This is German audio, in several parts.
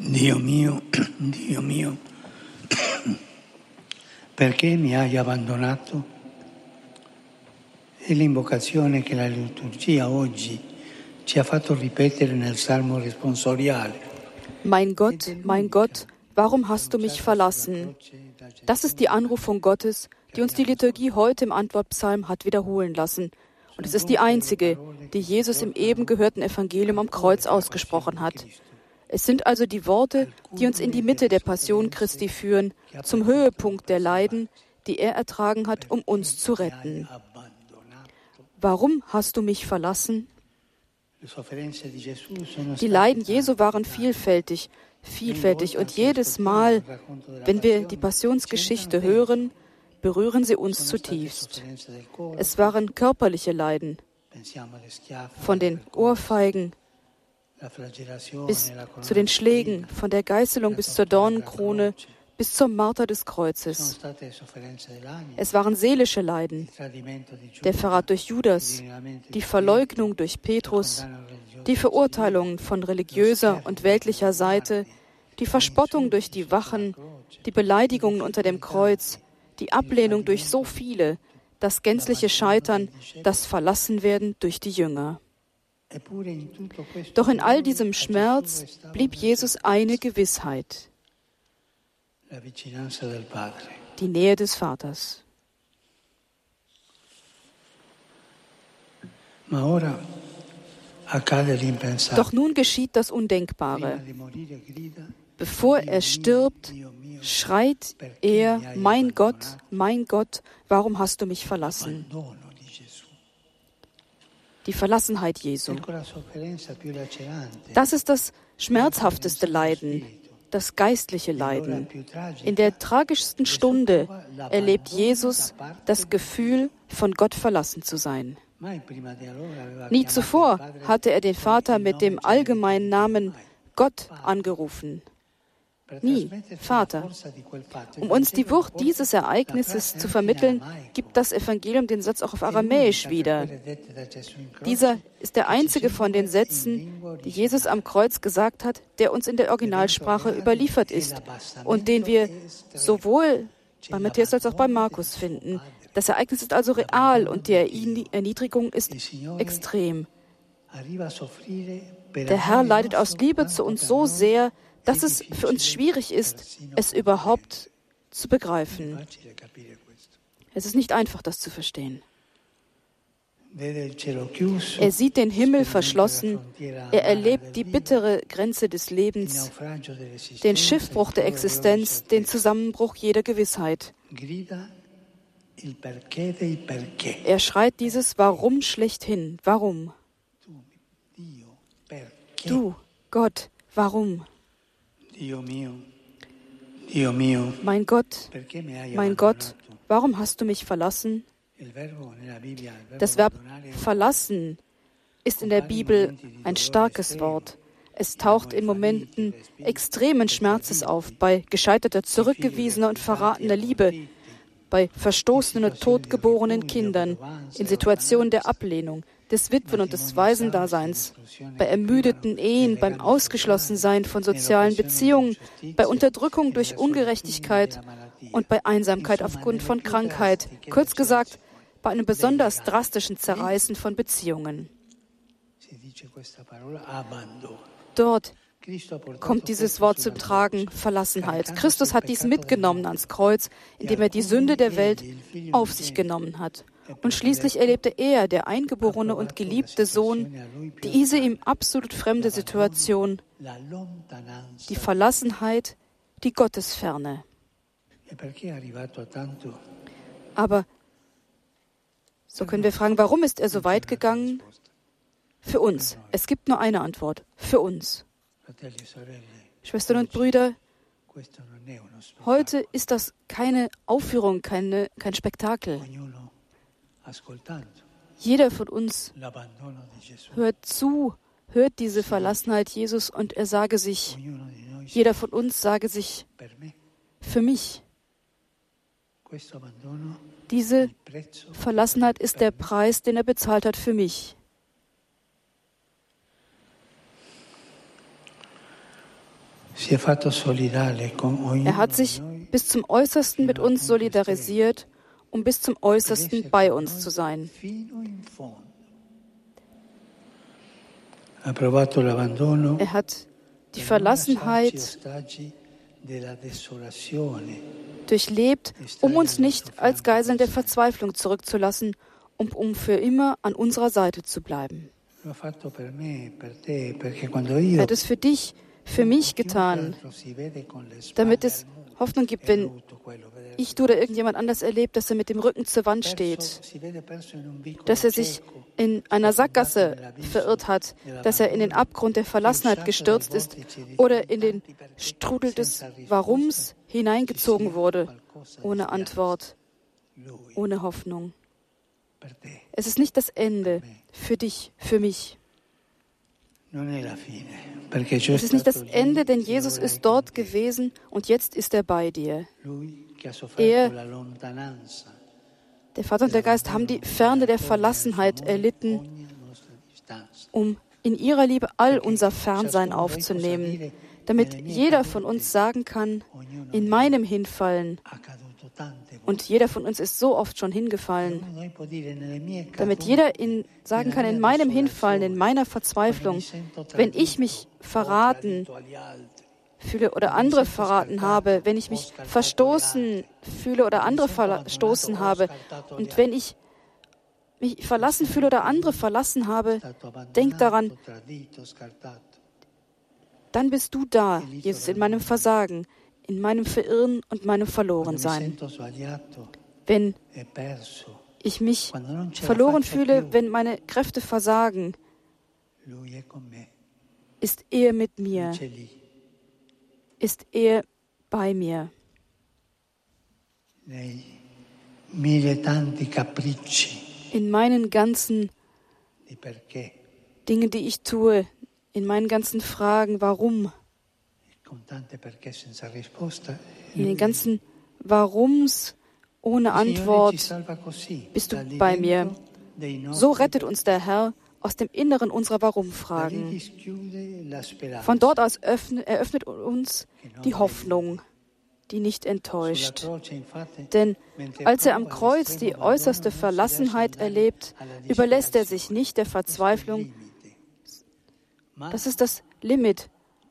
Dio mio, Dio mio, perché mi hai abbandonato? È l'invocazione che la liturgia oggi ci ha fatto ripetere nel Salmo responsoriale. Mein Gott, mein Gott, warum hast du mich verlassen? Das ist die Anrufung Gottes, die uns die Liturgie heute im Antwortpsalm hat wiederholen lassen. Und es ist die einzige, die Jesus im eben gehörten Evangelium am Kreuz ausgesprochen hat. Es sind also die Worte, die uns in die Mitte der Passion Christi führen, zum Höhepunkt der Leiden, die er ertragen hat, um uns zu retten. Warum hast du mich verlassen? Die Leiden Jesu waren vielfältig, vielfältig und jedes Mal, wenn wir die Passionsgeschichte hören, berühren sie uns zutiefst. Es waren körperliche Leiden, von den Ohrfeigen bis zu den Schlägen, von der Geißelung bis zur Dornenkrone, bis zum Marter des Kreuzes. Es waren seelische Leiden, der Verrat durch Judas, die Verleugnung durch Petrus, die Verurteilungen von religiöser und weltlicher Seite, die Verspottung durch die Wachen, die Beleidigungen unter dem Kreuz, die Ablehnung durch so viele, das gänzliche Scheitern, das Verlassenwerden durch die Jünger. Doch in all diesem Schmerz blieb Jesus eine Gewissheit, die Nähe des Vaters. Doch nun geschieht das Undenkbare. Bevor er stirbt, schreit er, mein Gott, mein Gott, warum hast du mich verlassen? Die Verlassenheit Jesu. Das ist das schmerzhafteste Leiden, das geistliche Leiden. In der tragischsten Stunde erlebt Jesus das Gefühl, von Gott verlassen zu sein. Nie zuvor hatte er den Vater mit dem allgemeinen Namen Gott angerufen. Nie, Vater. Um uns die Wucht dieses Ereignisses zu vermitteln, gibt das Evangelium den Satz auch auf Aramäisch wieder. Dieser ist der einzige von den Sätzen, die Jesus am Kreuz gesagt hat, der uns in der Originalsprache überliefert ist und den wir sowohl bei Matthäus als auch bei Markus finden. Das Ereignis ist also real und die Erniedrigung ist extrem. Der Herr leidet aus Liebe zu uns so sehr, dass es für uns schwierig ist, es überhaupt zu begreifen. Es ist nicht einfach, das zu verstehen. Er sieht den Himmel verschlossen, er erlebt die bittere Grenze des Lebens, den Schiffbruch der Existenz, den Zusammenbruch jeder Gewissheit. Er schreit dieses Warum schlechthin. Warum? Du, Gott, warum? Mein Gott, mein Gott, warum hast du mich verlassen? Das Verb verlassen ist in der Bibel ein starkes Wort. Es taucht in Momenten extremen Schmerzes auf, bei gescheiterter, zurückgewiesener und verratener Liebe, bei verstoßenen und totgeborenen Kindern, in Situationen der Ablehnung, des Witwen- und des Waisendaseins, bei ermüdeten Ehen, beim Ausgeschlossensein von sozialen Beziehungen, bei Unterdrückung durch Ungerechtigkeit und bei Einsamkeit aufgrund von Krankheit, kurz gesagt, bei einem besonders drastischen Zerreißen von Beziehungen. Dort kommt dieses Wort zum Tragen, Verlassenheit. Christus hat dies mitgenommen ans Kreuz, indem er die Sünde der Welt auf sich genommen hat. Und schließlich erlebte er, der eingeborene und geliebte Sohn, diese ihm absolut fremde Situation, die Verlassenheit, die Gottesferne. Aber so können wir fragen, warum ist er so weit gegangen? Für uns. Es gibt nur eine Antwort. Für uns. Schwestern und Brüder, heute ist das keine Aufführung, keine, kein Spektakel. Jeder von uns hört zu, hört diese Verlassenheit Jesus und er sage sich, jeder von uns sage sich, für mich. Diese Verlassenheit ist der Preis, den er bezahlt hat für mich. Er hat sich bis zum Äußersten mit uns solidarisiert, um bis zum Äußersten bei uns zu sein. Er hat die Verlassenheit durchlebt, um uns nicht als Geiseln der Verzweiflung zurückzulassen und um für immer an unserer Seite zu bleiben. Er hat es für dich, für mich getan, damit es Hoffnung gibt, wenn ich oder irgendjemand anders erlebt, dass er mit dem Rücken zur Wand steht, dass er sich in einer Sackgasse verirrt hat, dass er in den Abgrund der Verlassenheit gestürzt ist oder in den Strudel des Warums hineingezogen wurde, ohne Antwort, ohne Hoffnung. Es ist nicht das Ende für dich, für mich. Es ist nicht das Ende, denn Jesus ist dort gewesen und jetzt ist er bei dir. Er, der Vater und der Geist haben die Ferne der Verlassenheit erlitten, um in ihrer Liebe all unser Fernsein aufzunehmen, damit jeder von uns sagen kann, in meinem Hinfallen und jeder von uns ist so oft schon hingefallen, damit jeder in, sagen kann, in meinem Hinfallen, in meiner Verzweiflung, wenn ich mich verraten fühle oder andere verraten habe, wenn ich mich verstoßen fühle oder andere verstoßen habe und wenn ich mich verlassen fühle oder andere verlassen habe, denk daran, dann bist du da, Jesus, in meinem Versagen in meinem Verirren und meinem Verlorensein. Wenn ich mich verloren fühle, wenn meine Kräfte versagen, ist er mit mir, ist er bei mir. In meinen ganzen Dingen, die ich tue, in meinen ganzen Fragen, warum, in den ganzen Warums ohne Antwort bist du bei mir. So rettet uns der Herr aus dem Inneren unserer Warum-Fragen. Von dort aus eröffnet uns die Hoffnung, die nicht enttäuscht. Denn als er am Kreuz die äußerste Verlassenheit erlebt, überlässt er sich nicht der Verzweiflung. Das ist das Limit,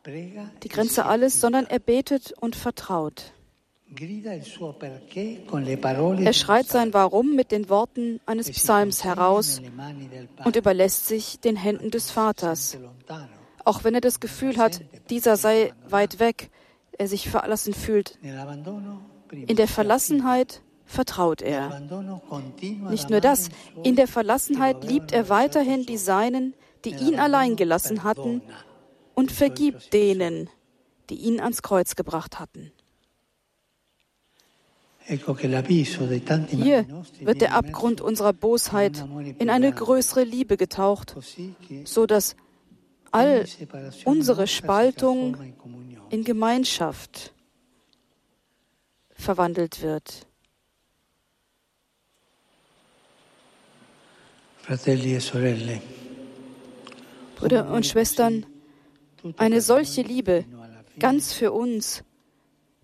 die Grenze alles, sondern er betet und vertraut. Er schreit sein Warum mit den Worten eines Psalms heraus und überlässt sich den Händen des Vaters. Auch wenn er das Gefühl hat, dieser sei weit weg, er sich verlassen fühlt. In der Verlassenheit vertraut er. Nicht nur das, in der Verlassenheit liebt er weiterhin die Seinen, die ihn allein gelassen hatten und vergib denen, die ihn ans Kreuz gebracht hatten. Hier wird der Abgrund unserer Bosheit in eine größere Liebe getaucht, so dass all unsere Spaltung in Gemeinschaft verwandelt wird. E Brüder und Schwestern, eine solche Liebe, ganz für uns,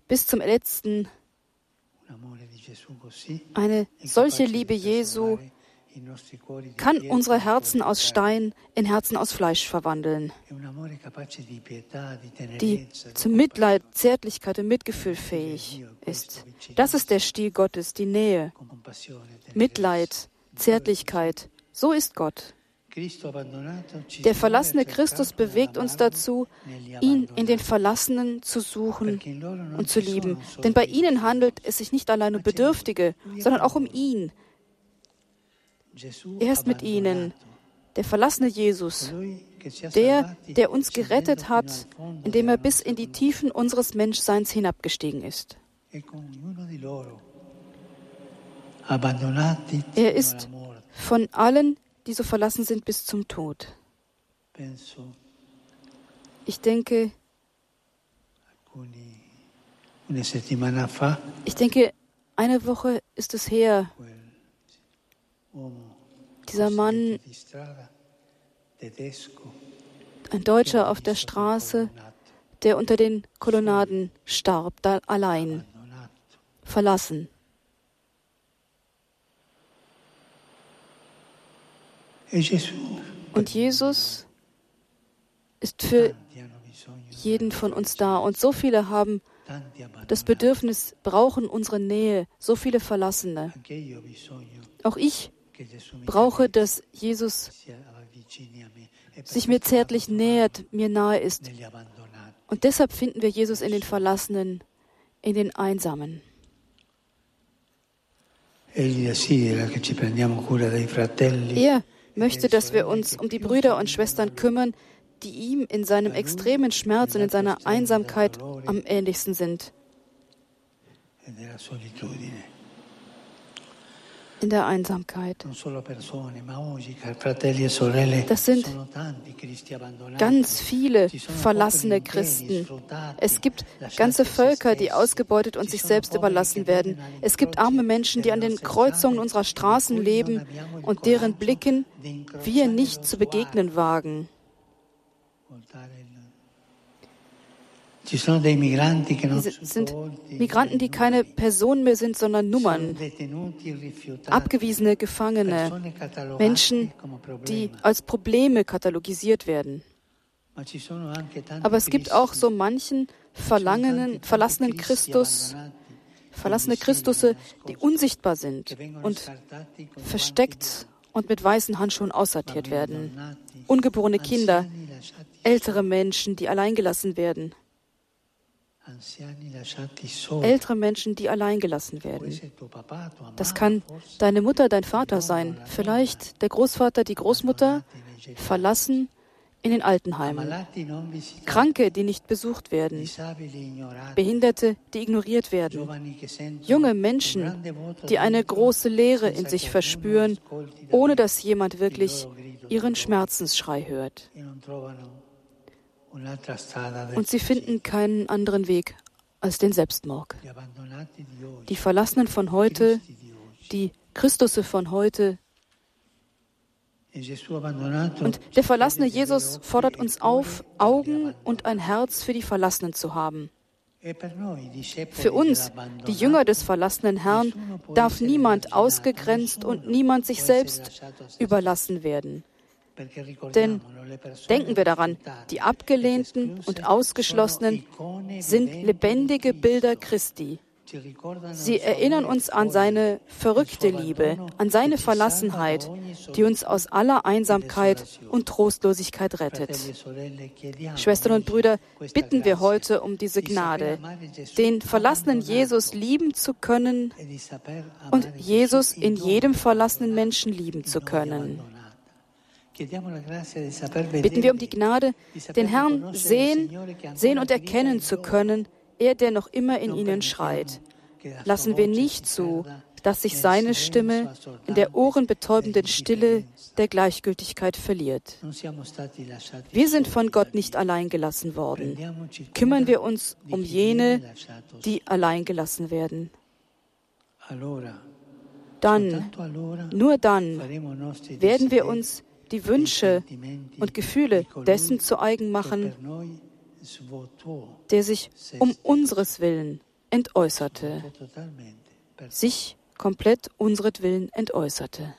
bis zum letzten. Eine solche Liebe Jesu kann unsere Herzen aus Stein in Herzen aus Fleisch verwandeln, die zum Mitleid, Zärtlichkeit und Mitgefühl fähig ist. Das ist der Stil Gottes, die Nähe, Mitleid, Zärtlichkeit. So ist Gott. Der verlassene Christus bewegt uns dazu, ihn in den Verlassenen zu suchen und zu lieben. Denn bei ihnen handelt es sich nicht allein um Bedürftige, sondern auch um ihn. Er ist mit ihnen, der verlassene Jesus, der, der uns gerettet hat, indem er bis in die Tiefen unseres Menschseins hinabgestiegen ist. Er ist von allen die so verlassen sind bis zum Tod. Ich denke, ich denke, eine Woche ist es her, dieser Mann, ein Deutscher auf der Straße, der unter den Kolonnaden starb, da allein, verlassen. Und Jesus ist für jeden von uns da. Und so viele haben das Bedürfnis, brauchen unsere Nähe, so viele Verlassene. Auch ich brauche, dass Jesus sich mir zärtlich nähert, mir nahe ist. Und deshalb finden wir Jesus in den Verlassenen, in den Einsamen. Er möchte, dass wir uns um die Brüder und Schwestern kümmern, die ihm in seinem extremen Schmerz und in seiner Einsamkeit am ähnlichsten sind. In der Einsamkeit. Das sind ganz viele verlassene Christen. Es gibt ganze Völker, die ausgebeutet und sich selbst überlassen werden. Es gibt arme Menschen, die an den Kreuzungen unserer Straßen leben und deren Blicken wir nicht zu begegnen wagen. Es sind Migranten, die keine Personen mehr sind, sondern Nummern. Abgewiesene Gefangene, Menschen, die als Probleme katalogisiert werden. Aber es gibt auch so manchen verlangenen, verlassenen Christus, verlassene Christusse, die unsichtbar sind und versteckt und mit weißen Handschuhen aussortiert werden. Ungeborene Kinder, ältere Menschen, die alleingelassen werden. Ältere Menschen, die alleingelassen werden. Das kann deine Mutter, dein Vater sein, vielleicht der Großvater, die Großmutter, verlassen in den Altenheimen. Kranke, die nicht besucht werden. Behinderte, die ignoriert werden. Junge Menschen, die eine große Leere in sich verspüren, ohne dass jemand wirklich ihren Schmerzensschrei hört. Und sie finden keinen anderen Weg als den Selbstmord. Die Verlassenen von heute, die Christusse von heute. Und der verlassene Jesus fordert uns auf, Augen und ein Herz für die Verlassenen zu haben. Für uns, die Jünger des verlassenen Herrn, darf niemand ausgegrenzt und niemand sich selbst überlassen werden. Denn denken wir daran, die Abgelehnten und Ausgeschlossenen sind lebendige Bilder Christi. Sie erinnern uns an seine verrückte Liebe, an seine Verlassenheit, die uns aus aller Einsamkeit und Trostlosigkeit rettet. Schwestern und Brüder, bitten wir heute um diese Gnade, den verlassenen Jesus lieben zu können und Jesus in jedem verlassenen Menschen lieben zu können. Bitten wir um die Gnade, den Herrn sehen, sehen und erkennen zu können, er, der noch immer in ihnen schreit. Lassen wir nicht zu, dass sich seine Stimme in der ohrenbetäubenden Stille der Gleichgültigkeit verliert. Wir sind von Gott nicht allein gelassen worden. Kümmern wir uns um jene, die allein gelassen werden. Dann, nur dann, werden wir uns die Wünsche und Gefühle dessen zu eigen machen, der sich um unseres Willen entäußerte, sich komplett unseretwillen entäußerte.